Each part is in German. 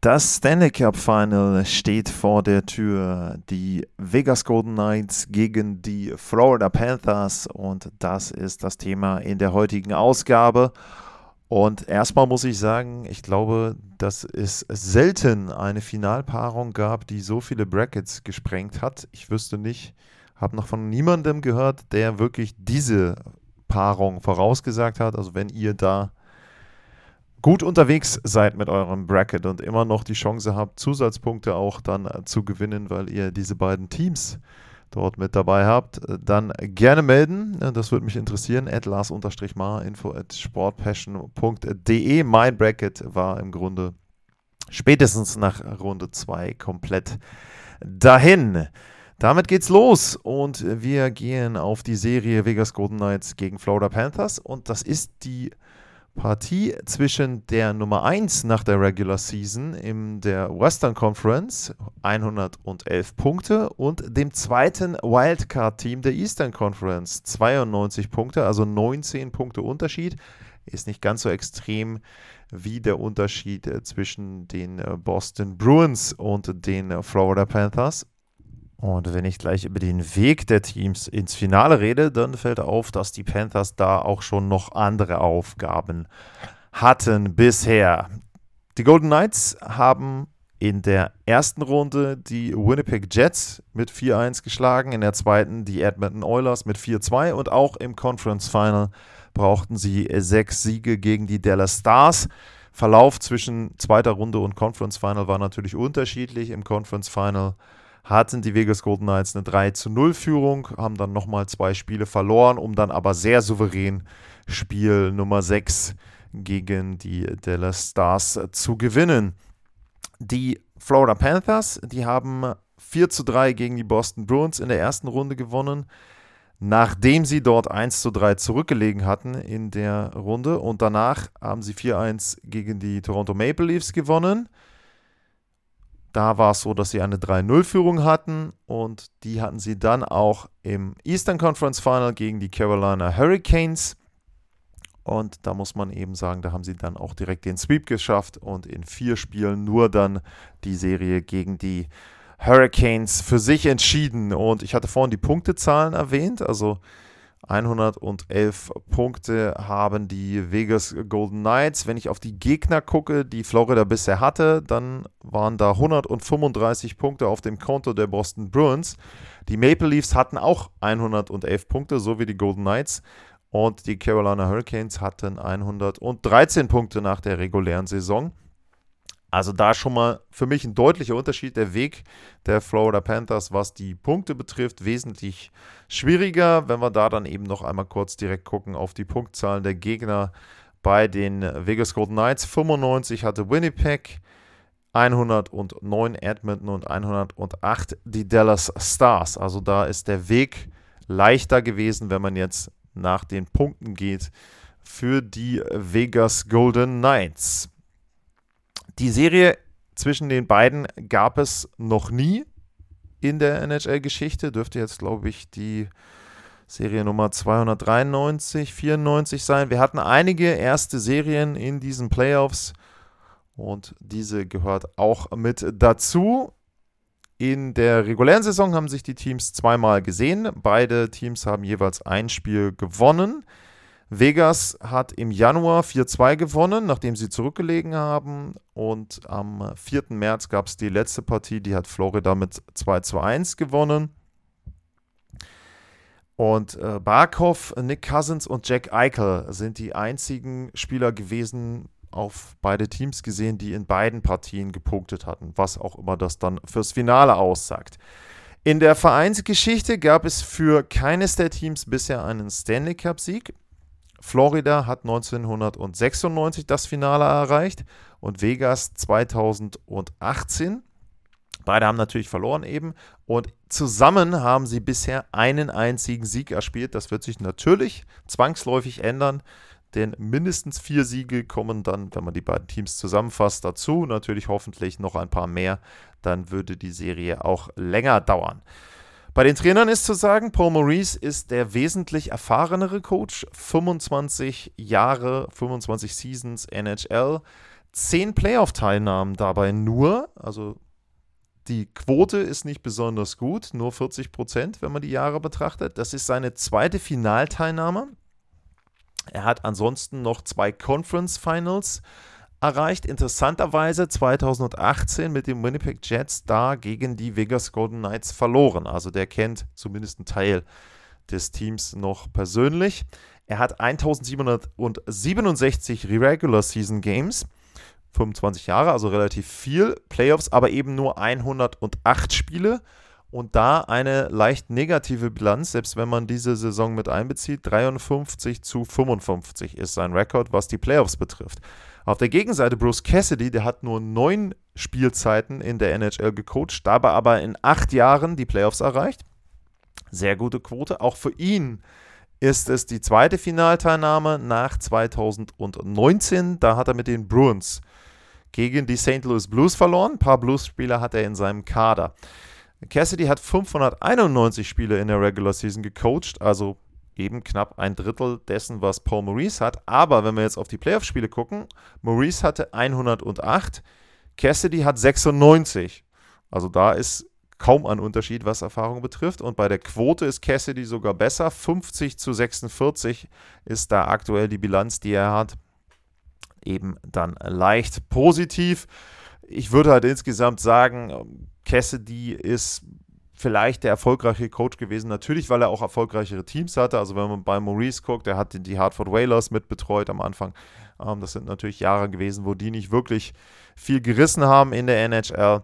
Das Stanley Cup Final steht vor der Tür. Die Vegas Golden Knights gegen die Florida Panthers und das ist das Thema in der heutigen Ausgabe. Und erstmal muss ich sagen, ich glaube, dass es selten eine Finalpaarung gab, die so viele Brackets gesprengt hat. Ich wüsste nicht, habe noch von niemandem gehört, der wirklich diese Paarung vorausgesagt hat. Also wenn ihr da gut unterwegs seid mit eurem Bracket und immer noch die Chance habt, Zusatzpunkte auch dann äh, zu gewinnen, weil ihr diese beiden Teams dort mit dabei habt, äh, dann gerne melden. Das würde mich interessieren. At Lars-Mar, info at sportpassion.de. Mein Bracket war im Grunde spätestens nach Runde 2 komplett dahin. Damit geht's los und wir gehen auf die Serie Vegas Golden Knights gegen Florida Panthers und das ist die Partie zwischen der Nummer 1 nach der Regular Season in der Western Conference, 111 Punkte, und dem zweiten Wildcard-Team der Eastern Conference, 92 Punkte, also 19 Punkte Unterschied. Ist nicht ganz so extrem wie der Unterschied äh, zwischen den äh, Boston Bruins und den äh, Florida Panthers. Und wenn ich gleich über den Weg der Teams ins Finale rede, dann fällt auf, dass die Panthers da auch schon noch andere Aufgaben hatten bisher. Die Golden Knights haben in der ersten Runde die Winnipeg Jets mit 4-1 geschlagen, in der zweiten die Edmonton Oilers mit 4-2 und auch im Conference Final brauchten sie sechs Siege gegen die Dallas Stars. Verlauf zwischen zweiter Runde und Conference Final war natürlich unterschiedlich. Im Conference Final hatten die Vegas Golden Knights eine 3 zu 0 Führung, haben dann nochmal zwei Spiele verloren, um dann aber sehr souverän Spiel Nummer 6 gegen die Dallas Stars zu gewinnen. Die Florida Panthers, die haben 4 zu 3 gegen die Boston Bruins in der ersten Runde gewonnen, nachdem sie dort 1 zu 3 zurückgelegen hatten in der Runde und danach haben sie 4-1 gegen die Toronto Maple Leafs gewonnen. Da war es so, dass sie eine 3-0-Führung hatten und die hatten sie dann auch im Eastern Conference Final gegen die Carolina Hurricanes. Und da muss man eben sagen, da haben sie dann auch direkt den Sweep geschafft und in vier Spielen nur dann die Serie gegen die Hurricanes für sich entschieden. Und ich hatte vorhin die Punktezahlen erwähnt. Also 111 Punkte haben die Vegas Golden Knights. Wenn ich auf die Gegner gucke, die Florida bisher hatte, dann waren da 135 Punkte auf dem Konto der Boston Bruins. Die Maple Leafs hatten auch 111 Punkte, so wie die Golden Knights. Und die Carolina Hurricanes hatten 113 Punkte nach der regulären Saison. Also da schon mal für mich ein deutlicher Unterschied. Der Weg der Florida Panthers, was die Punkte betrifft, wesentlich schwieriger. Wenn wir da dann eben noch einmal kurz direkt gucken auf die Punktzahlen der Gegner bei den Vegas Golden Knights. 95 hatte Winnipeg, 109 Edmonton und 108 die Dallas Stars. Also da ist der Weg leichter gewesen, wenn man jetzt nach den Punkten geht für die Vegas Golden Knights. Die Serie zwischen den beiden gab es noch nie in der NHL-Geschichte. Dürfte jetzt, glaube ich, die Serie Nummer 293, 94 sein. Wir hatten einige erste Serien in diesen Playoffs und diese gehört auch mit dazu. In der regulären Saison haben sich die Teams zweimal gesehen. Beide Teams haben jeweils ein Spiel gewonnen. Vegas hat im Januar 4-2 gewonnen, nachdem sie zurückgelegen haben. Und am 4. März gab es die letzte Partie, die hat Florida mit 2-1 gewonnen. Und äh, Barkov, Nick Cousins und Jack Eichel sind die einzigen Spieler gewesen, auf beide Teams gesehen, die in beiden Partien gepunktet hatten, was auch immer das dann fürs Finale aussagt. In der Vereinsgeschichte gab es für keines der Teams bisher einen Stanley Cup-Sieg. Florida hat 1996 das Finale erreicht und Vegas 2018. Beide haben natürlich verloren eben und zusammen haben sie bisher einen einzigen Sieg erspielt. Das wird sich natürlich zwangsläufig ändern, denn mindestens vier Siege kommen dann, wenn man die beiden Teams zusammenfasst, dazu. Natürlich hoffentlich noch ein paar mehr. Dann würde die Serie auch länger dauern. Bei den Trainern ist zu sagen, Paul Maurice ist der wesentlich erfahrenere Coach. 25 Jahre, 25 Seasons NHL, 10 Playoff-Teilnahmen dabei nur. Also die Quote ist nicht besonders gut, nur 40 Prozent, wenn man die Jahre betrachtet. Das ist seine zweite Finalteilnahme. Er hat ansonsten noch zwei Conference Finals erreicht. Interessanterweise 2018 mit den Winnipeg Jets da gegen die Vegas Golden Knights verloren. Also der kennt zumindest einen Teil des Teams noch persönlich. Er hat 1767 Regular Season Games 25 Jahre, also relativ viel. Playoffs aber eben nur 108 Spiele und da eine leicht negative Bilanz, selbst wenn man diese Saison mit einbezieht. 53 zu 55 ist sein Rekord, was die Playoffs betrifft. Auf der Gegenseite Bruce Cassidy, der hat nur neun Spielzeiten in der NHL gecoacht, dabei aber in acht Jahren die Playoffs erreicht. Sehr gute Quote. Auch für ihn ist es die zweite Finalteilnahme nach 2019. Da hat er mit den Bruins gegen die St. Louis Blues verloren. Ein paar Blues-Spieler hat er in seinem Kader. Cassidy hat 591 Spiele in der Regular Season gecoacht, also eben knapp ein Drittel dessen, was Paul Maurice hat. Aber wenn wir jetzt auf die Playoff-Spiele gucken, Maurice hatte 108, Cassidy hat 96. Also da ist kaum ein Unterschied, was Erfahrung betrifft. Und bei der Quote ist Cassidy sogar besser. 50 zu 46 ist da aktuell die Bilanz, die er hat eben dann leicht positiv. Ich würde halt insgesamt sagen, Cassidy ist vielleicht der erfolgreiche Coach gewesen. Natürlich, weil er auch erfolgreichere Teams hatte. Also wenn man bei Maurice guckt, der hat die Hartford Whalers mitbetreut am Anfang. Ähm, das sind natürlich Jahre gewesen, wo die nicht wirklich viel gerissen haben in der NHL.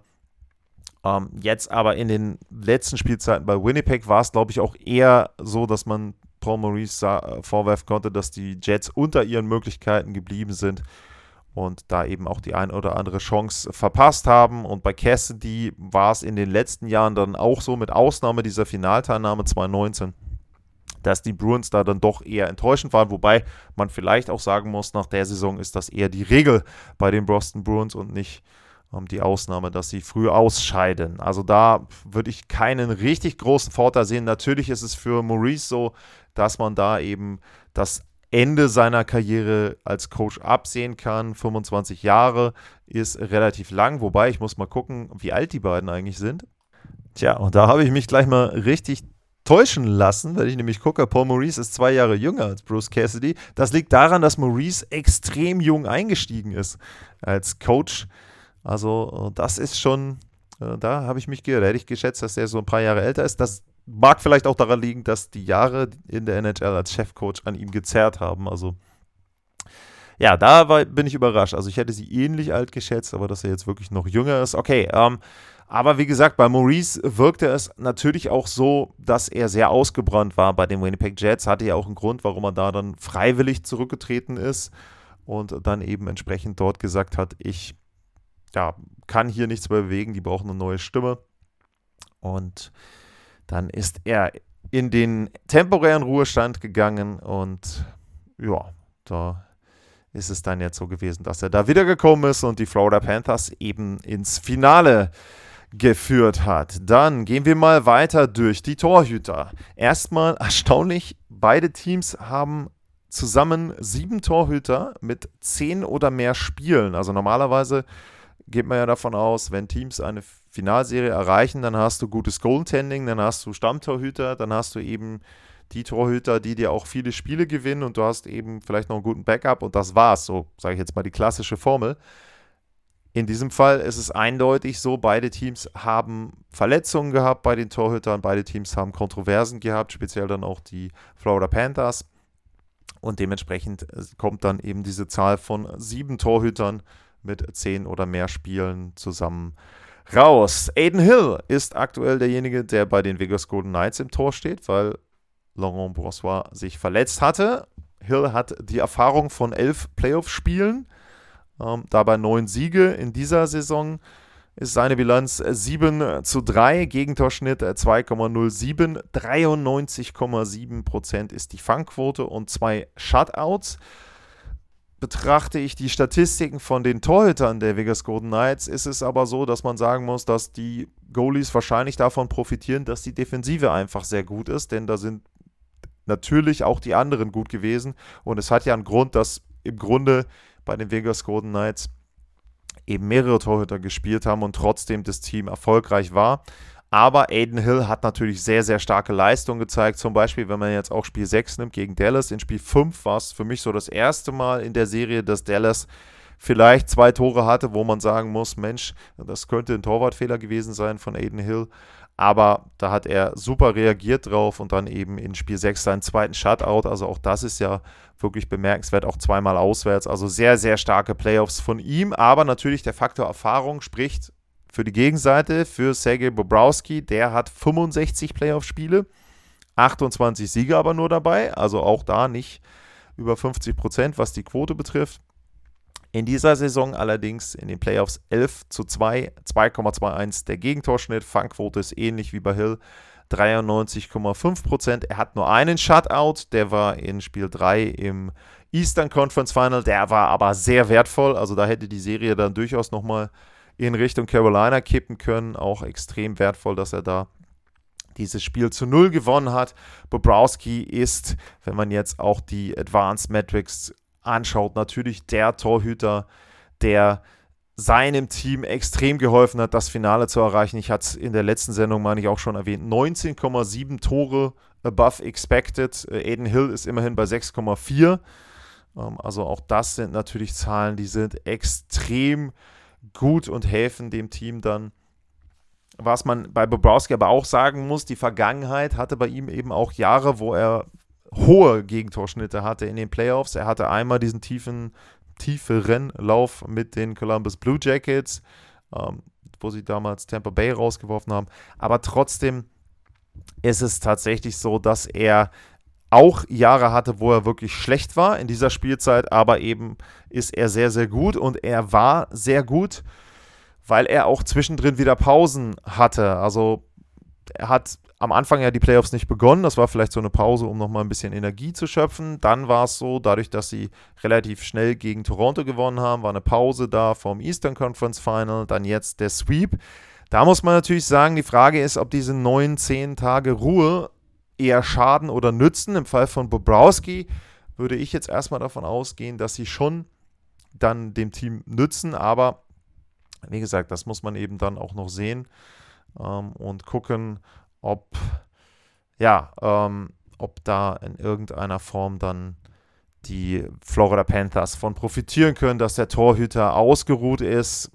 Ähm, jetzt aber in den letzten Spielzeiten bei Winnipeg war es, glaube ich, auch eher so, dass man Paul Maurice äh, vorwerfen konnte, dass die Jets unter ihren Möglichkeiten geblieben sind und da eben auch die ein oder andere Chance verpasst haben. Und bei Cassidy war es in den letzten Jahren dann auch so, mit Ausnahme dieser Finalteilnahme 2019, dass die Bruins da dann doch eher enttäuschend waren. Wobei man vielleicht auch sagen muss, nach der Saison ist das eher die Regel bei den Boston Bruins und nicht ähm, die Ausnahme, dass sie früh ausscheiden. Also da würde ich keinen richtig großen Vorteil sehen. Natürlich ist es für Maurice so, dass man da eben das Ende seiner Karriere als Coach absehen kann. 25 Jahre ist relativ lang, wobei ich muss mal gucken, wie alt die beiden eigentlich sind. Tja, und da habe ich mich gleich mal richtig täuschen lassen, wenn ich nämlich gucke, Paul Maurice ist zwei Jahre jünger als Bruce Cassidy. Das liegt daran, dass Maurice extrem jung eingestiegen ist als Coach. Also das ist schon, äh, da habe ich mich geirrt. Hätte ich geschätzt, dass er so ein paar Jahre älter ist. Das mag vielleicht auch daran liegen, dass die Jahre in der NHL als Chefcoach an ihm gezerrt haben. Also ja, da war, bin ich überrascht. Also ich hätte sie ähnlich alt geschätzt, aber dass er jetzt wirklich noch jünger ist. Okay, ähm, aber wie gesagt, bei Maurice wirkte es natürlich auch so, dass er sehr ausgebrannt war bei den Winnipeg Jets. Hatte ja auch einen Grund, warum er da dann freiwillig zurückgetreten ist und dann eben entsprechend dort gesagt hat, ich ja, kann hier nichts mehr bewegen, die brauchen eine neue Stimme. Und dann ist er in den temporären Ruhestand gegangen und ja, da ist es dann jetzt so gewesen, dass er da wiedergekommen ist und die Florida Panthers eben ins Finale geführt hat. Dann gehen wir mal weiter durch die Torhüter. Erstmal erstaunlich, beide Teams haben zusammen sieben Torhüter mit zehn oder mehr Spielen. Also normalerweise geht man ja davon aus, wenn Teams eine Finalserie erreichen, dann hast du gutes Goaltending, dann hast du Stammtorhüter, dann hast du eben die Torhüter, die dir auch viele Spiele gewinnen und du hast eben vielleicht noch einen guten Backup und das war's. So sage ich jetzt mal die klassische Formel. In diesem Fall ist es eindeutig so, beide Teams haben Verletzungen gehabt bei den Torhütern, beide Teams haben Kontroversen gehabt, speziell dann auch die Florida Panthers. Und dementsprechend äh, kommt dann eben diese Zahl von sieben Torhütern mit zehn oder mehr Spielen zusammen raus. Aiden Hill ist aktuell derjenige, der bei den Vegas Golden Knights im Tor steht, weil Laurent Brossois sich verletzt hatte. Hill hat die Erfahrung von elf Playoff-Spielen, ähm, dabei neun Siege in dieser Saison. ist seine Bilanz 7 zu 3, Gegentorschnitt 2,07, 93,7% ist die Fangquote und zwei Shutouts. Betrachte ich die Statistiken von den Torhütern der Vegas Golden Knights, ist es aber so, dass man sagen muss, dass die Goalies wahrscheinlich davon profitieren, dass die Defensive einfach sehr gut ist, denn da sind natürlich auch die anderen gut gewesen und es hat ja einen Grund, dass im Grunde bei den Vegas Golden Knights eben mehrere Torhüter gespielt haben und trotzdem das Team erfolgreich war. Aber Aiden Hill hat natürlich sehr, sehr starke Leistungen gezeigt. Zum Beispiel, wenn man jetzt auch Spiel 6 nimmt gegen Dallas. In Spiel 5 war es für mich so das erste Mal in der Serie, dass Dallas vielleicht zwei Tore hatte, wo man sagen muss, Mensch, das könnte ein Torwartfehler gewesen sein von Aiden Hill. Aber da hat er super reagiert drauf und dann eben in Spiel 6 seinen zweiten Shutout. Also auch das ist ja wirklich bemerkenswert, auch zweimal auswärts. Also sehr, sehr starke Playoffs von ihm. Aber natürlich der Faktor Erfahrung spricht für die Gegenseite, für Sergei Bobrowski. Der hat 65 Playoff-Spiele, 28 Siege aber nur dabei. Also auch da nicht über 50 Prozent, was die Quote betrifft. In dieser Saison allerdings in den Playoffs 11 zu 2, 2,21 der Gegentorschnitt. Fangquote ist ähnlich wie bei Hill, 93,5% Er hat nur einen Shutout, der war in Spiel 3 im Eastern Conference Final. Der war aber sehr wertvoll. Also da hätte die Serie dann durchaus nochmal in Richtung Carolina kippen können. Auch extrem wertvoll, dass er da dieses Spiel zu Null gewonnen hat. Bobrowski ist, wenn man jetzt auch die Advanced Metrics anschaut, natürlich der Torhüter, der seinem Team extrem geholfen hat, das Finale zu erreichen. Ich hatte es in der letzten Sendung, meine ich, auch schon erwähnt. 19,7 Tore above expected. Äh, Aiden Hill ist immerhin bei 6,4. Ähm, also auch das sind natürlich Zahlen, die sind extrem gut und helfen dem Team dann. Was man bei Bobrowski aber auch sagen muss, die Vergangenheit hatte bei ihm eben auch Jahre, wo er hohe Gegentorschnitte hatte in den Playoffs. Er hatte einmal diesen tiefen, tieferen Lauf mit den Columbus Blue Jackets, ähm, wo sie damals Tampa Bay rausgeworfen haben. Aber trotzdem ist es tatsächlich so, dass er auch Jahre hatte, wo er wirklich schlecht war in dieser Spielzeit, aber eben ist er sehr, sehr gut und er war sehr gut, weil er auch zwischendrin wieder Pausen hatte. Also er hat am Anfang ja die Playoffs nicht begonnen. Das war vielleicht so eine Pause, um nochmal ein bisschen Energie zu schöpfen. Dann war es so, dadurch, dass sie relativ schnell gegen Toronto gewonnen haben, war eine Pause da vom Eastern Conference Final. Dann jetzt der Sweep. Da muss man natürlich sagen, die Frage ist, ob diese neun, zehn Tage Ruhe eher schaden oder nützen. Im Fall von Bobrowski würde ich jetzt erstmal davon ausgehen, dass sie schon dann dem Team nützen. Aber wie gesagt, das muss man eben dann auch noch sehen ähm, und gucken, ob, ja, ähm, ob da in irgendeiner Form dann die Florida Panthers von profitieren können, dass der Torhüter ausgeruht ist.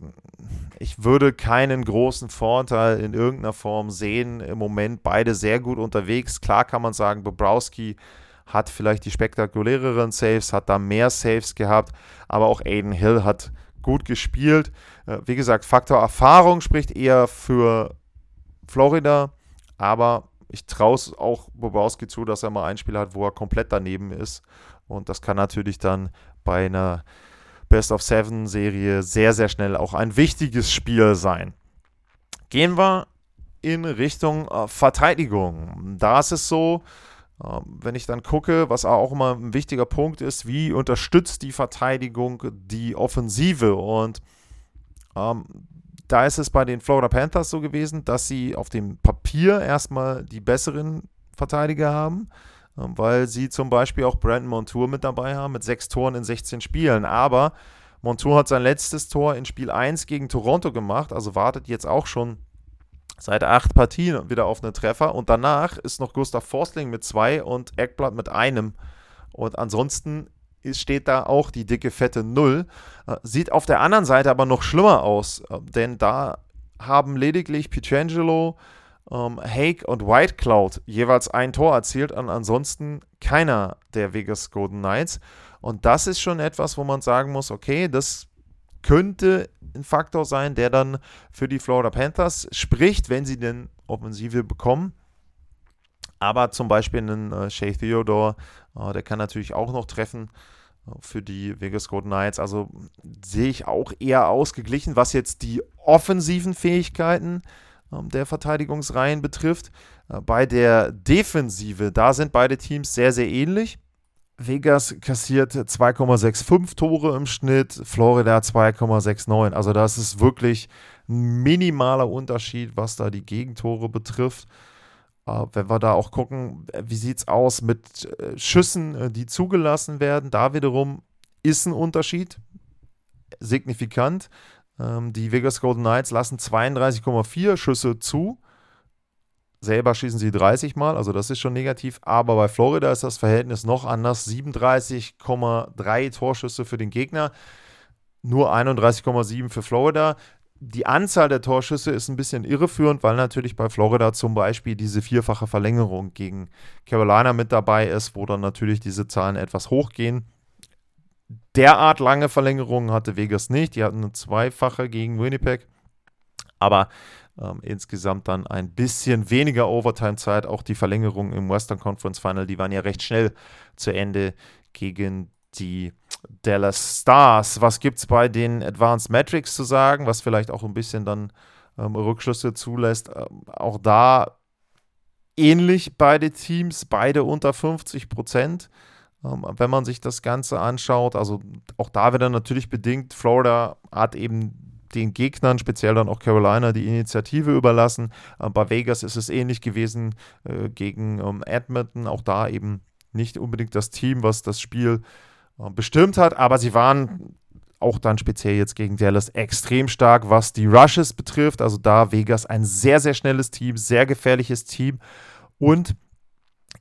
Ich würde keinen großen Vorteil in irgendeiner Form sehen. Im Moment beide sehr gut unterwegs. Klar kann man sagen, Bobrowski hat vielleicht die spektakuläreren Saves, hat da mehr Saves gehabt, aber auch Aiden Hill hat gut gespielt. Äh, wie gesagt, Faktor Erfahrung spricht eher für Florida. Aber ich traue es auch Bobowski zu, dass er mal ein Spiel hat, wo er komplett daneben ist. Und das kann natürlich dann bei einer Best of Seven Serie sehr, sehr schnell auch ein wichtiges Spiel sein. Gehen wir in Richtung äh, Verteidigung. Da ist es so, äh, wenn ich dann gucke, was auch immer ein wichtiger Punkt ist, wie unterstützt die Verteidigung die Offensive? Und ähm, da ist es bei den Florida Panthers so gewesen, dass sie auf dem Papier erstmal die besseren Verteidiger haben, weil sie zum Beispiel auch Brandon Montour mit dabei haben, mit sechs Toren in 16 Spielen. Aber Montour hat sein letztes Tor in Spiel 1 gegen Toronto gemacht, also wartet jetzt auch schon seit acht Partien wieder auf einen Treffer. Und danach ist noch Gustav Forstling mit zwei und Eckblatt mit einem. Und ansonsten steht da auch die dicke, fette Null. Äh, sieht auf der anderen Seite aber noch schlimmer aus, äh, denn da haben lediglich Pietrangelo, ähm, Hake und White Cloud jeweils ein Tor erzielt und ansonsten keiner der Vegas Golden Knights. Und das ist schon etwas, wo man sagen muss, okay, das könnte ein Faktor sein, der dann für die Florida Panthers spricht, wenn sie denn Offensive bekommen. Aber zum Beispiel einen äh, Shea Theodore, äh, der kann natürlich auch noch treffen äh, für die Vegas Golden Knights. Also sehe ich auch eher ausgeglichen, was jetzt die offensiven Fähigkeiten ähm, der Verteidigungsreihen betrifft. Äh, bei der Defensive, da sind beide Teams sehr, sehr ähnlich. Vegas kassiert 2,65 Tore im Schnitt, Florida 2,69. Also das ist wirklich ein minimaler Unterschied, was da die Gegentore betrifft. Äh, wenn wir da auch gucken, wie sieht es aus mit äh, Schüssen, äh, die zugelassen werden, da wiederum ist ein Unterschied, signifikant. Ähm, die Vegas Golden Knights lassen 32,4 Schüsse zu. Selber schießen sie 30 Mal, also das ist schon negativ. Aber bei Florida ist das Verhältnis noch anders. 37,3 Torschüsse für den Gegner, nur 31,7 für Florida. Die Anzahl der Torschüsse ist ein bisschen irreführend, weil natürlich bei Florida zum Beispiel diese vierfache Verlängerung gegen Carolina mit dabei ist, wo dann natürlich diese Zahlen etwas hochgehen. Derart lange Verlängerungen hatte Vegas nicht. Die hatten eine zweifache gegen Winnipeg. Aber ähm, insgesamt dann ein bisschen weniger Overtime-Zeit. Auch die Verlängerungen im Western Conference Final, die waren ja recht schnell zu Ende gegen die Dallas Stars. Was gibt es bei den Advanced Metrics zu sagen, was vielleicht auch ein bisschen dann ähm, Rückschlüsse zulässt? Ähm, auch da ähnlich beide Teams, beide unter 50 Prozent. Ähm, wenn man sich das Ganze anschaut, also auch da wieder natürlich bedingt, Florida hat eben den Gegnern, speziell dann auch Carolina, die Initiative überlassen. Äh, bei Vegas ist es ähnlich gewesen äh, gegen ähm, Edmonton. Auch da eben nicht unbedingt das Team, was das Spiel äh, bestimmt hat, aber sie waren auch dann speziell jetzt gegen Dallas extrem stark, was die Rushes betrifft. Also da Vegas ein sehr, sehr schnelles Team, sehr gefährliches Team und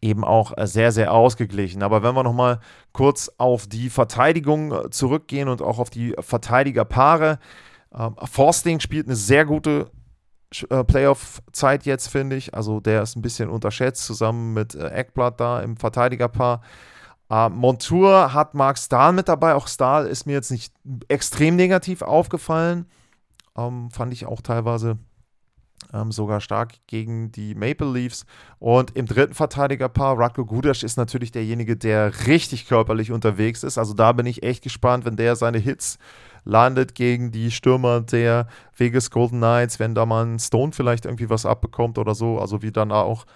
eben auch äh, sehr, sehr ausgeglichen. Aber wenn wir nochmal kurz auf die Verteidigung äh, zurückgehen und auch auf die Verteidigerpaare, ähm, Forsting spielt eine sehr gute äh, Playoff-Zeit jetzt, finde ich. Also der ist ein bisschen unterschätzt, zusammen mit Eckblatt da im Verteidigerpaar. Äh, Montour hat Mark Stahl mit dabei. Auch Stahl ist mir jetzt nicht extrem negativ aufgefallen. Ähm, fand ich auch teilweise ähm, sogar stark gegen die Maple Leafs. Und im dritten Verteidigerpaar, Radko Gudas ist natürlich derjenige, der richtig körperlich unterwegs ist. Also da bin ich echt gespannt, wenn der seine Hits landet gegen die Stürmer der Vegas Golden Knights, wenn da mal ein Stone vielleicht irgendwie was abbekommt oder so. Also wie dann auch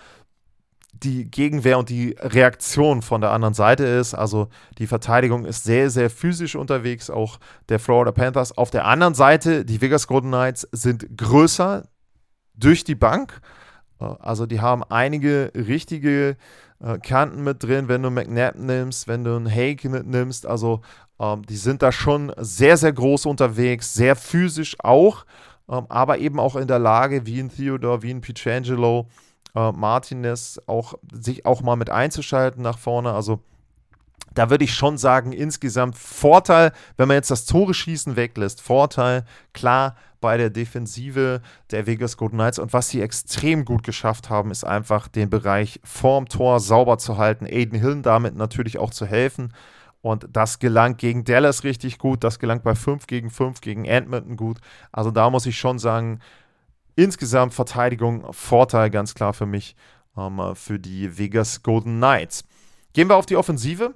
die Gegenwehr und die Reaktion von der anderen Seite ist. Also die Verteidigung ist sehr, sehr physisch unterwegs, auch der Florida Panthers. Auf der anderen Seite, die Vegas Golden Knights sind größer durch die Bank. Äh, also die haben einige richtige äh, Kanten mit drin, wenn du McNabb nimmst, wenn du einen Hake nimmst. Also ähm, die sind da schon sehr, sehr groß unterwegs, sehr physisch auch, ähm, aber eben auch in der Lage, wie in Theodore, wie in Pietrangelo, äh, Martinez, auch, sich auch mal mit einzuschalten nach vorne. Also da würde ich schon sagen, insgesamt Vorteil, wenn man jetzt das Tore schießen weglässt, Vorteil, klar, bei der Defensive der Vegas Golden Knights. Und was sie extrem gut geschafft haben, ist einfach den Bereich vorm Tor sauber zu halten, Aiden Hill damit natürlich auch zu helfen. Und das gelang gegen Dallas richtig gut. Das gelang bei 5 gegen 5 gegen Edmonton gut. Also da muss ich schon sagen, insgesamt Verteidigung Vorteil ganz klar für mich, ähm, für die Vegas Golden Knights. Gehen wir auf die Offensive.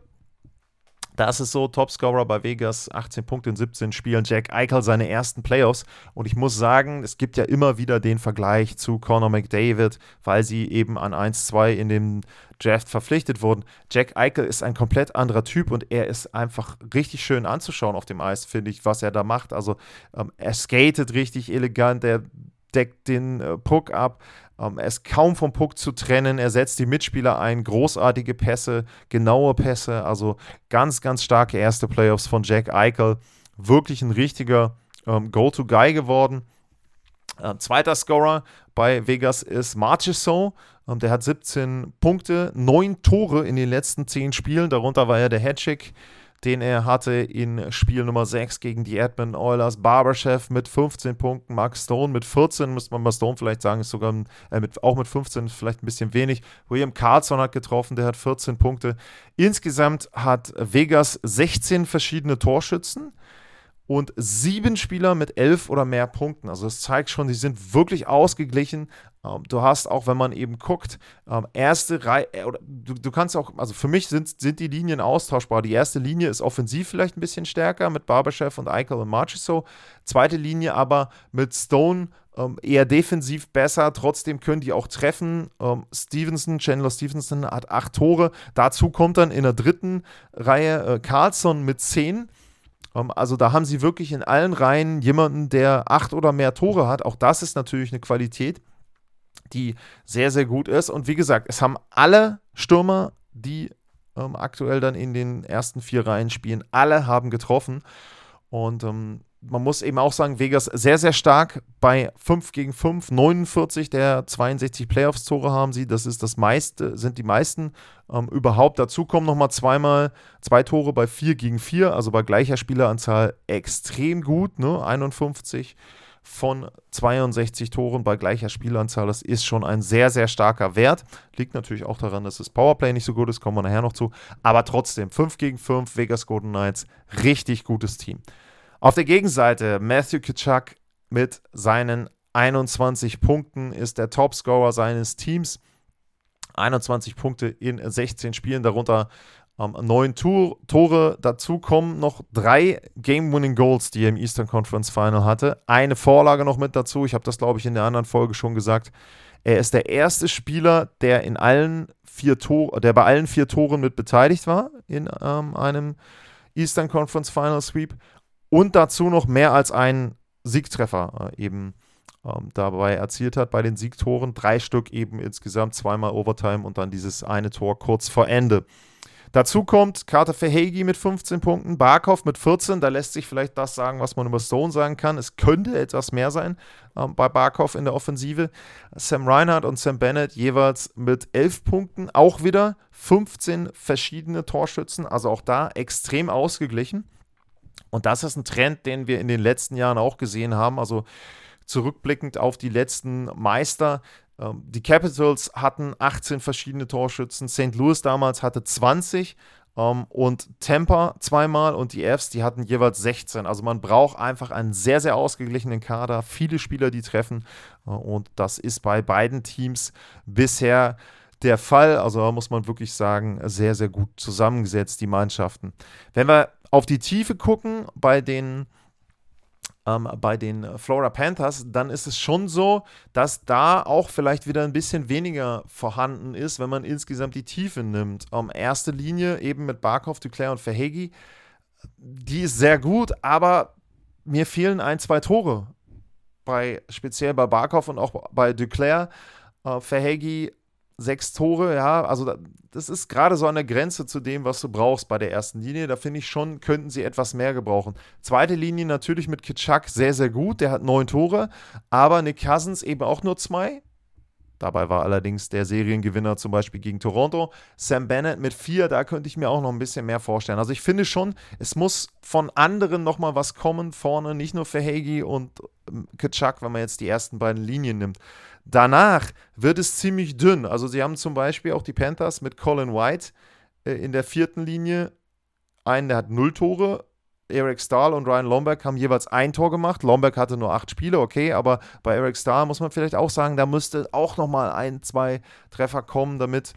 Da ist so, Topscorer bei Vegas, 18 Punkte in 17 Spielen, Jack Eichel seine ersten Playoffs. Und ich muss sagen, es gibt ja immer wieder den Vergleich zu Conor McDavid, weil sie eben an 1-2 in dem Draft verpflichtet wurden. Jack Eichel ist ein komplett anderer Typ und er ist einfach richtig schön anzuschauen auf dem Eis, finde ich, was er da macht. Also ähm, er skatet richtig elegant, er deckt den äh, Puck ab. Ähm, er ist kaum vom Puck zu trennen. Er setzt die Mitspieler ein. Großartige Pässe, genaue Pässe. Also ganz, ganz starke erste Playoffs von Jack Eichel. Wirklich ein richtiger ähm, Go-To-Guy geworden. Äh, zweiter Scorer bei Vegas ist Marchessault. Ähm, der hat 17 Punkte, 9 Tore in den letzten 10 Spielen. Darunter war er der Hatchick den er hatte in Spiel Nummer 6 gegen die Edmonton Oilers. Barberchef mit 15 Punkten, Mark Stone mit 14, müsste man bei Stone vielleicht sagen, ist sogar äh, mit, auch mit 15 vielleicht ein bisschen wenig. William Carlson hat getroffen, der hat 14 Punkte. Insgesamt hat Vegas 16 verschiedene Torschützen und sieben Spieler mit elf oder mehr Punkten. Also das zeigt schon, die sind wirklich ausgeglichen. Ähm, du hast auch, wenn man eben guckt, ähm, erste Reihe, äh, oder du, du kannst auch, also für mich sind, sind die Linien austauschbar. Die erste Linie ist offensiv vielleicht ein bisschen stärker mit Barberchef und Eichel und Marchiso. Zweite Linie aber mit Stone ähm, eher defensiv besser. Trotzdem können die auch treffen. Stevenson, Chandler Stevenson hat acht Tore. Dazu kommt dann in der dritten Reihe äh, Carlson mit zehn. Ähm, also da haben sie wirklich in allen Reihen jemanden, der acht oder mehr Tore hat. Auch das ist natürlich eine Qualität, die sehr, sehr gut ist. Und wie gesagt, es haben alle Stürmer, die ähm, aktuell dann in den ersten vier Reihen spielen, alle haben getroffen. Und ähm, man muss eben auch sagen, Vegas sehr, sehr stark bei 5 gegen 5, 49 der 62 Playoffs-Tore haben sie. Das ist das meiste, sind die meisten ähm, überhaupt. Dazu kommen nochmal zweimal zwei Tore bei 4 gegen 4, also bei gleicher Spieleranzahl extrem gut, ne? 51 von 62 Toren bei gleicher Spielanzahl. Das ist schon ein sehr, sehr starker Wert. Liegt natürlich auch daran, dass das Powerplay nicht so gut ist, kommen wir nachher noch zu. Aber trotzdem, 5 gegen 5, Vegas Golden Knights, richtig gutes Team. Auf der Gegenseite Matthew Kitschak mit seinen 21 Punkten ist der Topscorer seines Teams. 21 Punkte in 16 Spielen, darunter ähm, neun Tor Tore. Dazu kommen noch drei Game-Winning Goals, die er im Eastern Conference Final hatte. Eine Vorlage noch mit dazu. Ich habe das, glaube ich, in der anderen Folge schon gesagt. Er ist der erste Spieler, der in allen vier Tor der bei allen vier Toren mit beteiligt war in ähm, einem Eastern Conference Final Sweep und dazu noch mehr als einen Siegtreffer äh, eben ähm, dabei erzielt hat bei den Siegtoren. Drei Stück eben insgesamt, zweimal Overtime und dann dieses eine Tor kurz vor Ende. Dazu kommt Carter Verhegi mit 15 Punkten, Barkov mit 14. Da lässt sich vielleicht das sagen, was man über Stone sagen kann. Es könnte etwas mehr sein ähm, bei Barkov in der Offensive. Sam Reinhardt und Sam Bennett jeweils mit 11 Punkten. Auch wieder 15 verschiedene Torschützen. Also auch da extrem ausgeglichen. Und das ist ein Trend, den wir in den letzten Jahren auch gesehen haben. Also zurückblickend auf die letzten Meister. Ähm, die Capitals hatten 18 verschiedene Torschützen, St. Louis damals hatte 20 ähm, und Tampa zweimal und die Fs, die hatten jeweils 16. Also man braucht einfach einen sehr, sehr ausgeglichenen Kader, viele Spieler, die treffen äh, und das ist bei beiden Teams bisher der Fall. Also da muss man wirklich sagen, sehr, sehr gut zusammengesetzt, die Mannschaften. Wenn wir auf die Tiefe gucken bei den, ähm, bei den Florida Panthers, dann ist es schon so, dass da auch vielleicht wieder ein bisschen weniger vorhanden ist, wenn man insgesamt die Tiefe nimmt. Ähm, erste Linie eben mit Barkov, Duclair und Verhegi, die ist sehr gut, aber mir fehlen ein, zwei Tore. Bei, speziell bei Barkov und auch bei Duclair. Äh, Verhegi sechs Tore, ja, also das ist gerade so an der Grenze zu dem, was du brauchst bei der ersten Linie. Da finde ich schon, könnten sie etwas mehr gebrauchen. Zweite Linie natürlich mit Kitschak sehr, sehr gut. Der hat neun Tore, aber Nick Cousins eben auch nur zwei. Dabei war allerdings der Seriengewinner zum Beispiel gegen Toronto. Sam Bennett mit vier, da könnte ich mir auch noch ein bisschen mehr vorstellen. Also ich finde schon, es muss von anderen nochmal was kommen vorne, nicht nur für Hagi und ähm, Kitschak, wenn man jetzt die ersten beiden Linien nimmt. Danach wird es ziemlich dünn. Also sie haben zum Beispiel auch die Panthers mit Colin White äh, in der vierten Linie. Einen, der hat null Tore. Eric Stahl und Ryan Lomberg haben jeweils ein Tor gemacht. Lomberg hatte nur acht Spiele, okay, aber bei Eric Stahl muss man vielleicht auch sagen, da müsste auch nochmal ein, zwei Treffer kommen, damit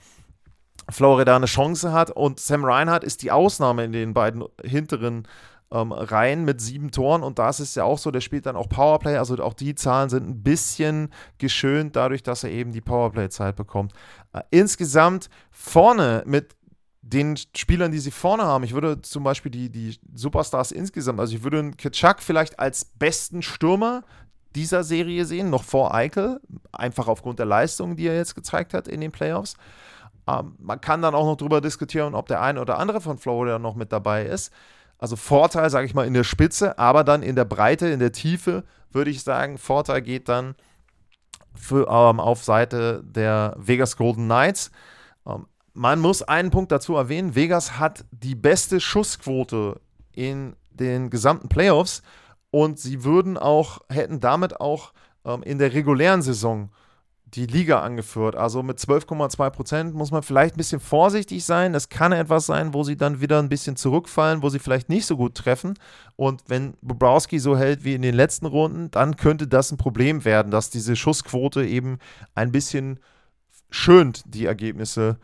Florida eine Chance hat. Und Sam Reinhardt ist die Ausnahme in den beiden hinteren ähm, rein mit sieben Toren und das ist ja auch so, der spielt dann auch Powerplay, also auch die Zahlen sind ein bisschen geschönt dadurch, dass er eben die Powerplay-Zeit bekommt. Äh, insgesamt vorne mit den Spielern, die sie vorne haben, ich würde zum Beispiel die, die Superstars insgesamt, also ich würde einen Kitschak vielleicht als besten Stürmer dieser Serie sehen, noch vor Eichel, einfach aufgrund der Leistung, die er jetzt gezeigt hat in den Playoffs. Ähm, man kann dann auch noch darüber diskutieren, ob der eine oder andere von Florida noch mit dabei ist. Also Vorteil, sage ich mal, in der Spitze, aber dann in der Breite, in der Tiefe, würde ich sagen, Vorteil geht dann für, ähm, auf Seite der Vegas Golden Knights. Ähm, man muss einen Punkt dazu erwähnen: Vegas hat die beste Schussquote in den gesamten Playoffs und sie würden auch, hätten damit auch ähm, in der regulären Saison die Liga angeführt. Also mit 12,2 Prozent muss man vielleicht ein bisschen vorsichtig sein. Das kann etwas sein, wo sie dann wieder ein bisschen zurückfallen, wo sie vielleicht nicht so gut treffen. Und wenn Bobrowski so hält wie in den letzten Runden, dann könnte das ein Problem werden, dass diese Schussquote eben ein bisschen schönt die Ergebnisse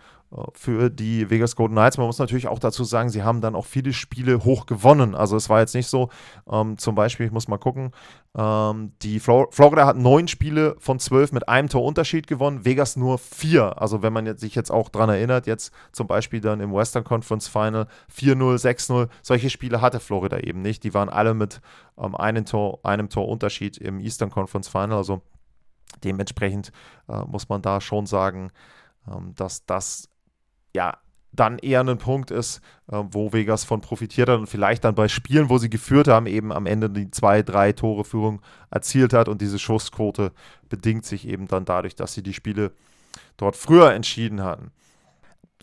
für die Vegas Golden Knights. Man muss natürlich auch dazu sagen, sie haben dann auch viele Spiele hoch gewonnen. Also es war jetzt nicht so, ähm, zum Beispiel, ich muss mal gucken, ähm, die Flor Florida hat neun Spiele von zwölf mit einem Torunterschied gewonnen, Vegas nur vier. Also wenn man jetzt, sich jetzt auch daran erinnert, jetzt zum Beispiel dann im Western Conference Final 4-0, 6-0, solche Spiele hatte Florida eben nicht. Die waren alle mit ähm, einem, Tor, einem Torunterschied im Eastern Conference Final. Also dementsprechend äh, muss man da schon sagen, ähm, dass das ja, dann eher ein Punkt ist, äh, wo Vegas von profitiert hat und vielleicht dann bei Spielen, wo sie geführt haben, eben am Ende die zwei, drei Tore Führung erzielt hat und diese Schussquote bedingt sich eben dann dadurch, dass sie die Spiele dort früher entschieden hatten.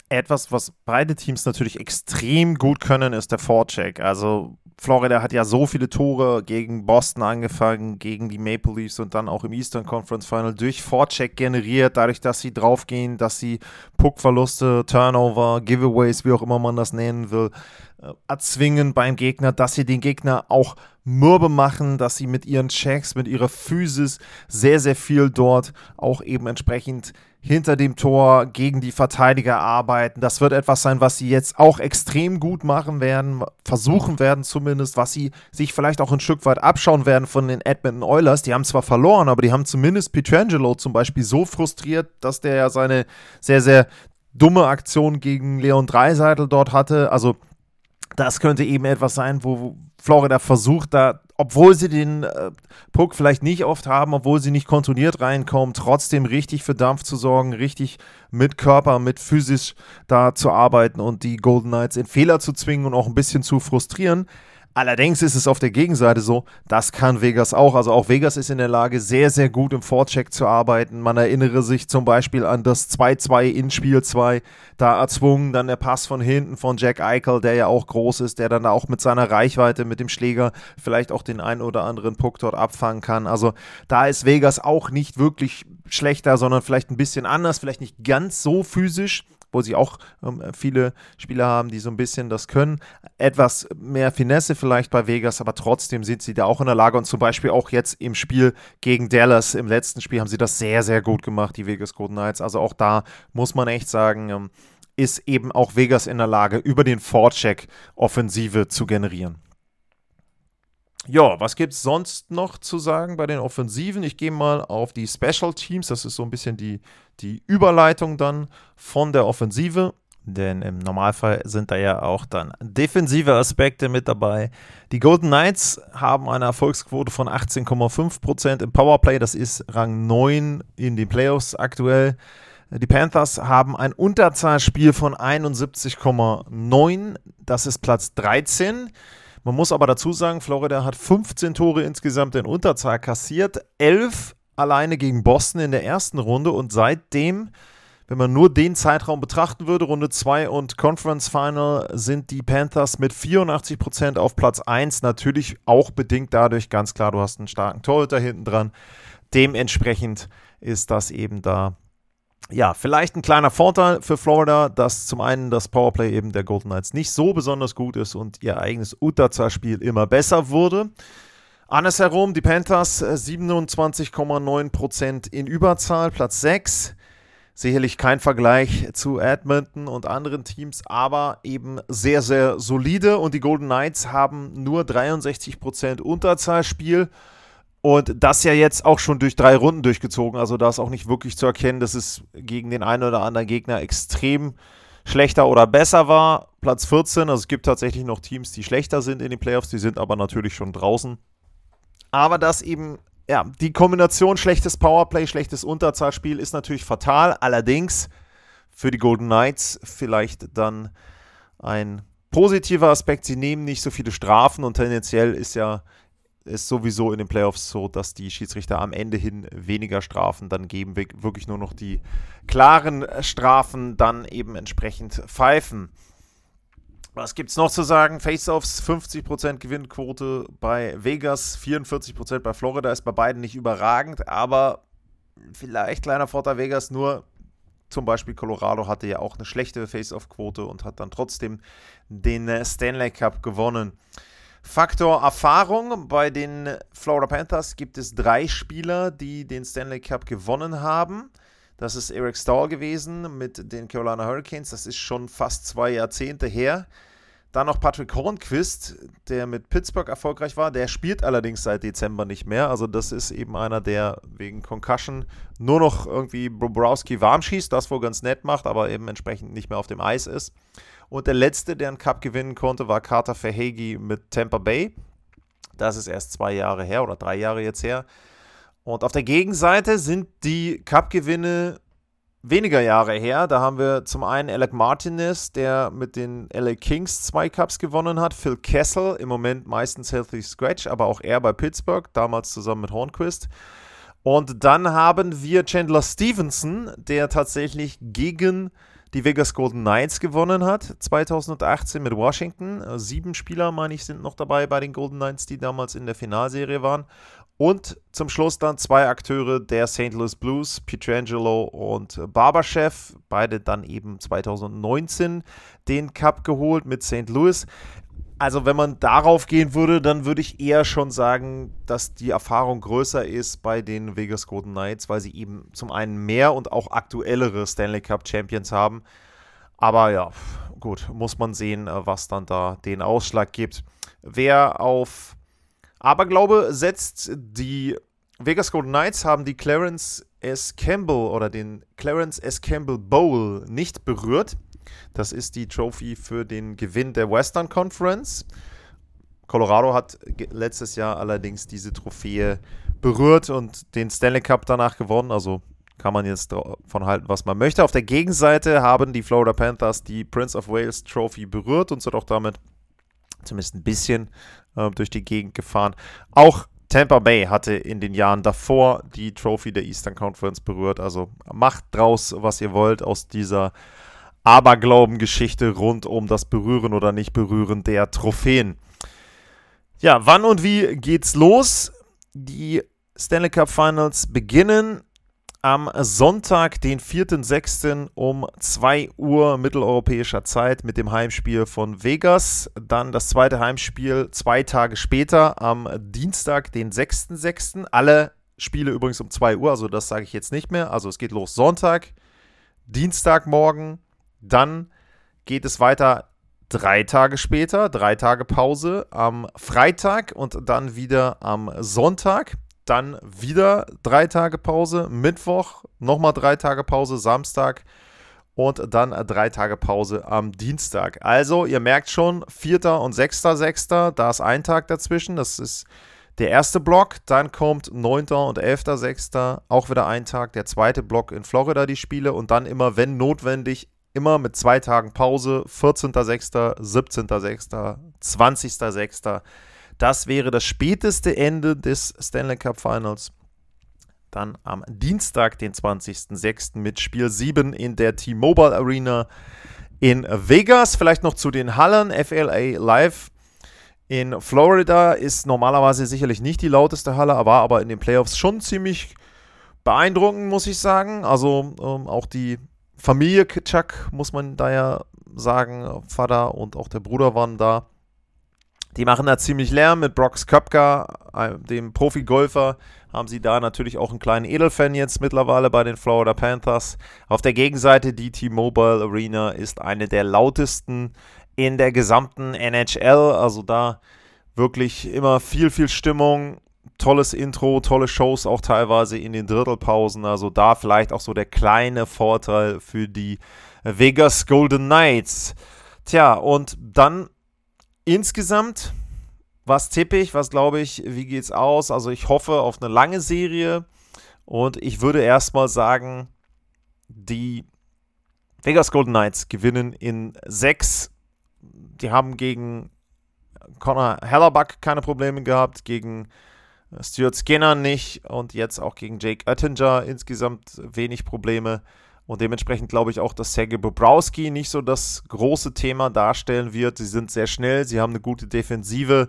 Etwas, was beide Teams natürlich extrem gut können, ist der Vorcheck. Also Florida hat ja so viele Tore gegen Boston angefangen, gegen die Maple Leafs und dann auch im Eastern Conference Final durch Vorcheck generiert, dadurch, dass sie draufgehen, dass sie Puckverluste, Turnover, Giveaways, wie auch immer man das nennen will, erzwingen beim Gegner, dass sie den Gegner auch mürbe machen, dass sie mit ihren Checks, mit ihrer Physis sehr, sehr viel dort auch eben entsprechend hinter dem Tor gegen die Verteidiger arbeiten. Das wird etwas sein, was sie jetzt auch extrem gut machen werden, versuchen werden zumindest, was sie sich vielleicht auch ein Stück weit abschauen werden von den Edmonton Oilers. Die haben zwar verloren, aber die haben zumindest Pietrangelo zum Beispiel so frustriert, dass der ja seine sehr, sehr dumme Aktion gegen Leon Dreiseitel dort hatte. Also das könnte eben etwas sein, wo Florida versucht, da, obwohl sie den äh, Puck vielleicht nicht oft haben, obwohl sie nicht kontrolliert reinkommen, trotzdem richtig für Dampf zu sorgen, richtig mit Körper, mit physisch da zu arbeiten und die Golden Knights in Fehler zu zwingen und auch ein bisschen zu frustrieren. Allerdings ist es auf der Gegenseite so, das kann Vegas auch. Also auch Vegas ist in der Lage, sehr, sehr gut im Vorcheck zu arbeiten. Man erinnere sich zum Beispiel an das 2-2 in Spiel 2, da erzwungen dann der Pass von hinten von Jack Eichel, der ja auch groß ist, der dann auch mit seiner Reichweite, mit dem Schläger vielleicht auch den einen oder anderen Puck dort abfangen kann. Also da ist Vegas auch nicht wirklich schlechter, sondern vielleicht ein bisschen anders, vielleicht nicht ganz so physisch, wo sie auch ähm, viele Spieler haben, die so ein bisschen das können. Etwas mehr Finesse vielleicht bei Vegas, aber trotzdem sind sie da auch in der Lage und zum Beispiel auch jetzt im Spiel gegen Dallas, im letzten Spiel haben sie das sehr, sehr gut gemacht, die Vegas Golden Knights. Also auch da muss man echt sagen, ähm, ist eben auch Vegas in der Lage, über den Vorcheck Offensive zu generieren. Ja, was gibt es sonst noch zu sagen bei den Offensiven? Ich gehe mal auf die Special Teams. Das ist so ein bisschen die, die Überleitung dann von der Offensive. Denn im Normalfall sind da ja auch dann defensive Aspekte mit dabei. Die Golden Knights haben eine Erfolgsquote von 18,5% im Powerplay. Das ist Rang 9 in den Playoffs aktuell. Die Panthers haben ein Unterzahlspiel von 71,9. Das ist Platz 13. Man muss aber dazu sagen, Florida hat 15 Tore insgesamt in Unterzahl kassiert, 11 alleine gegen Boston in der ersten Runde und seitdem, wenn man nur den Zeitraum betrachten würde, Runde 2 und Conference Final, sind die Panthers mit 84% auf Platz 1. Natürlich auch bedingt dadurch, ganz klar, du hast einen starken Torhüter hinten dran. Dementsprechend ist das eben da ja, vielleicht ein kleiner Vorteil für Florida, dass zum einen das Powerplay eben der Golden Knights nicht so besonders gut ist und ihr eigenes Utaza-Spiel immer besser wurde. Andersherum, die Panthers 27,9% äh, in Überzahl, Platz 6. Sicherlich kein Vergleich zu Edmonton und anderen Teams, aber eben sehr, sehr solide. Und die Golden Knights haben nur 63% Unterzahlspiel. Und das ja jetzt auch schon durch drei Runden durchgezogen. Also da ist auch nicht wirklich zu erkennen, dass es gegen den einen oder anderen Gegner extrem schlechter oder besser war. Platz 14, also es gibt tatsächlich noch Teams, die schlechter sind in den Playoffs, die sind aber natürlich schon draußen. Aber das eben, ja, die Kombination schlechtes Powerplay, schlechtes Unterzahlspiel ist natürlich fatal. Allerdings für die Golden Knights vielleicht dann ein positiver Aspekt. Sie nehmen nicht so viele Strafen und tendenziell ist ja ist sowieso in den Playoffs so, dass die Schiedsrichter am Ende hin weniger Strafen dann geben, wirklich nur noch die klaren Strafen dann eben entsprechend pfeifen. Was gibt es noch zu sagen? Face-Offs 50% Gewinnquote bei Vegas, 44% bei Florida ist bei beiden nicht überragend, aber vielleicht kleiner Vorteil Vegas, nur zum Beispiel Colorado hatte ja auch eine schlechte Face-Off-Quote und hat dann trotzdem den äh, Stanley Cup gewonnen. Faktor Erfahrung. Bei den Florida Panthers gibt es drei Spieler, die den Stanley Cup gewonnen haben. Das ist Eric Stahl gewesen mit den Carolina Hurricanes. Das ist schon fast zwei Jahrzehnte her. Dann noch Patrick Hornquist, der mit Pittsburgh erfolgreich war. Der spielt allerdings seit Dezember nicht mehr. Also das ist eben einer, der wegen Concussion nur noch irgendwie Bobrowski warm schießt, das wohl ganz nett macht, aber eben entsprechend nicht mehr auf dem Eis ist. Und der letzte, der einen Cup gewinnen konnte, war Carter Verhege mit Tampa Bay. Das ist erst zwei Jahre her oder drei Jahre jetzt her. Und auf der Gegenseite sind die Cup-Gewinne weniger Jahre her. Da haben wir zum einen Alec Martinez, der mit den LA Kings zwei Cups gewonnen hat. Phil Kessel, im Moment meistens Healthy Scratch, aber auch er bei Pittsburgh, damals zusammen mit Hornquist. Und dann haben wir Chandler Stevenson, der tatsächlich gegen die Vegas Golden Knights gewonnen hat, 2018 mit Washington. Sieben Spieler, meine ich, sind noch dabei bei den Golden Knights, die damals in der Finalserie waren. Und zum Schluss dann zwei Akteure der St. Louis Blues, Pietrangelo und Barberchef, beide dann eben 2019 den Cup geholt mit St. Louis. Also wenn man darauf gehen würde, dann würde ich eher schon sagen, dass die Erfahrung größer ist bei den Vegas Golden Knights, weil sie eben zum einen mehr und auch aktuellere Stanley Cup Champions haben. Aber ja, gut, muss man sehen, was dann da den Ausschlag gibt. Wer auf Aberglaube setzt. Die Vegas Golden Knights haben die Clarence S. Campbell oder den Clarence S. Campbell Bowl nicht berührt. Das ist die Trophy für den Gewinn der Western Conference. Colorado hat letztes Jahr allerdings diese Trophäe berührt und den Stanley Cup danach gewonnen. Also kann man jetzt davon halten, was man möchte. Auf der Gegenseite haben die Florida Panthers die Prince of Wales Trophy berührt und sind auch damit zumindest ein bisschen äh, durch die Gegend gefahren. Auch Tampa Bay hatte in den Jahren davor die Trophy der Eastern Conference berührt. Also macht draus, was ihr wollt aus dieser Aberglauben-Geschichte rund um das Berühren oder Nicht-Berühren der Trophäen. Ja, wann und wie geht's los? Die Stanley Cup Finals beginnen am Sonntag, den 4.6. um 2 Uhr mitteleuropäischer Zeit mit dem Heimspiel von Vegas. Dann das zweite Heimspiel zwei Tage später am Dienstag, den 6.6. Alle Spiele übrigens um 2 Uhr, also das sage ich jetzt nicht mehr. Also es geht los Sonntag, Dienstagmorgen, dann geht es weiter drei Tage später, drei Tage Pause am Freitag und dann wieder am Sonntag dann wieder drei Tage Pause, Mittwoch nochmal drei Tage Pause, Samstag und dann drei Tage Pause am Dienstag. Also, ihr merkt schon, 4. und 6.6., da ist ein Tag dazwischen, das ist der erste Block, dann kommt 9. und 11.6., auch wieder ein Tag, der zweite Block in Florida, die Spiele und dann immer, wenn notwendig, immer mit zwei Tagen Pause, 14.6., 17.6., 20.6., das wäre das späteste Ende des Stanley Cup Finals. Dann am Dienstag, den 20.06. mit Spiel 7 in der T-Mobile Arena in Vegas. Vielleicht noch zu den Hallen. FLA Live in Florida ist normalerweise sicherlich nicht die lauteste Halle, war aber in den Playoffs schon ziemlich beeindruckend, muss ich sagen. Also ähm, auch die Familie Chuck, muss man da ja sagen, Vater und auch der Bruder waren da. Die machen da ziemlich Lärm mit Brox Köpker, dem Profi-Golfer. Haben sie da natürlich auch einen kleinen Edelfan jetzt mittlerweile bei den Florida Panthers. Auf der Gegenseite, die T-Mobile Arena ist eine der lautesten in der gesamten NHL. Also da wirklich immer viel, viel Stimmung. Tolles Intro, tolle Shows auch teilweise in den Drittelpausen. Also da vielleicht auch so der kleine Vorteil für die Vegas Golden Knights. Tja, und dann Insgesamt, was tippe ich, was glaube ich, wie geht es aus? Also ich hoffe auf eine lange Serie und ich würde erstmal sagen, die Vegas Golden Knights gewinnen in sechs. Die haben gegen Connor Hellerbuck keine Probleme gehabt, gegen Stuart Skinner nicht und jetzt auch gegen Jake Oettinger insgesamt wenig Probleme. Und dementsprechend glaube ich auch, dass Sergei Bobrowski nicht so das große Thema darstellen wird. Sie sind sehr schnell, sie haben eine gute Defensive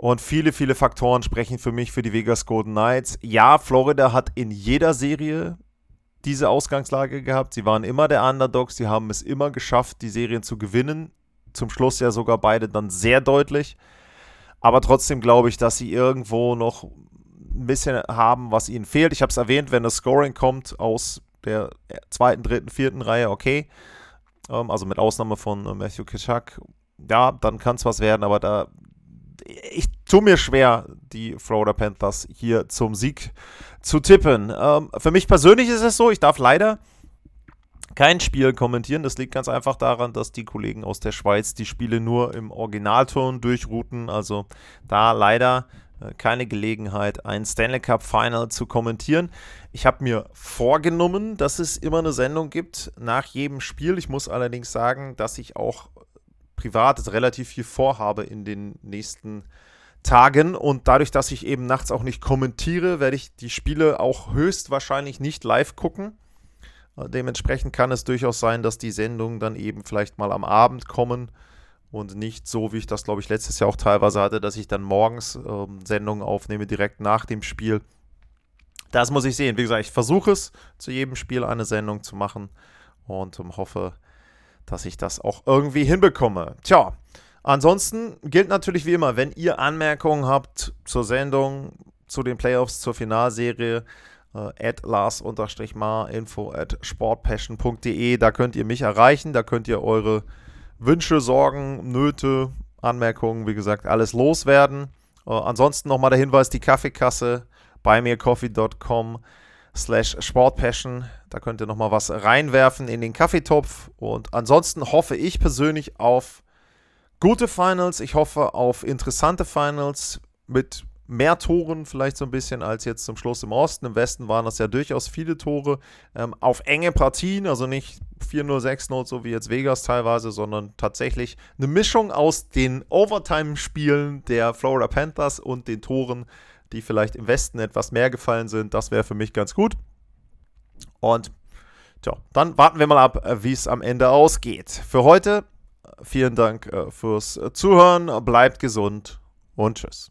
Und viele, viele Faktoren sprechen für mich für die Vegas Golden Knights. Ja, Florida hat in jeder Serie diese Ausgangslage gehabt. Sie waren immer der Underdog. Sie haben es immer geschafft, die Serien zu gewinnen. Zum Schluss ja sogar beide dann sehr deutlich. Aber trotzdem glaube ich, dass sie irgendwo noch ein bisschen haben, was ihnen fehlt. Ich habe es erwähnt, wenn das Scoring kommt aus der zweiten, dritten, vierten Reihe, okay. Ähm, also mit Ausnahme von äh, Matthew Kishak. Ja, dann kann es was werden, aber da ich tue mir schwer, die Florida Panthers hier zum Sieg zu tippen. Ähm, für mich persönlich ist es so, ich darf leider kein Spiel kommentieren. Das liegt ganz einfach daran, dass die Kollegen aus der Schweiz die Spiele nur im Originalton durchrouten. Also da leider äh, keine Gelegenheit, ein Stanley Cup Final zu kommentieren. Ich habe mir vorgenommen, dass es immer eine Sendung gibt nach jedem Spiel. Ich muss allerdings sagen, dass ich auch privat relativ viel vorhabe in den nächsten Tagen und dadurch, dass ich eben nachts auch nicht kommentiere, werde ich die Spiele auch höchstwahrscheinlich nicht live gucken. Äh, dementsprechend kann es durchaus sein, dass die Sendungen dann eben vielleicht mal am Abend kommen und nicht so, wie ich das, glaube ich, letztes Jahr auch teilweise hatte, dass ich dann morgens ähm, Sendungen aufnehme, direkt nach dem Spiel. Das muss ich sehen. Wie gesagt, ich versuche es, zu jedem Spiel eine Sendung zu machen und ähm, hoffe, dass ich das auch irgendwie hinbekomme. Tja, ansonsten gilt natürlich wie immer, wenn ihr Anmerkungen habt zur Sendung, zu den Playoffs, zur Finalserie, äh, at lars-mar, info at sportpassion.de, da könnt ihr mich erreichen, da könnt ihr eure Wünsche, Sorgen, Nöte, Anmerkungen, wie gesagt, alles loswerden. Äh, ansonsten nochmal der Hinweis, die Kaffeekasse bei mircoffee.com slash sportpassion. Da könnt ihr nochmal was reinwerfen in den Kaffeetopf. Und ansonsten hoffe ich persönlich auf gute Finals. Ich hoffe auf interessante Finals mit mehr Toren vielleicht so ein bisschen als jetzt zum Schluss im Osten. Im Westen waren das ja durchaus viele Tore ähm, auf enge Partien, also nicht 4-0, 6-0, so wie jetzt Vegas teilweise, sondern tatsächlich eine Mischung aus den Overtime-Spielen der Florida Panthers und den Toren die vielleicht im Westen etwas mehr gefallen sind. Das wäre für mich ganz gut. Und tja, dann warten wir mal ab, äh, wie es am Ende ausgeht. Für heute äh, vielen Dank äh, fürs Zuhören. Bleibt gesund und tschüss.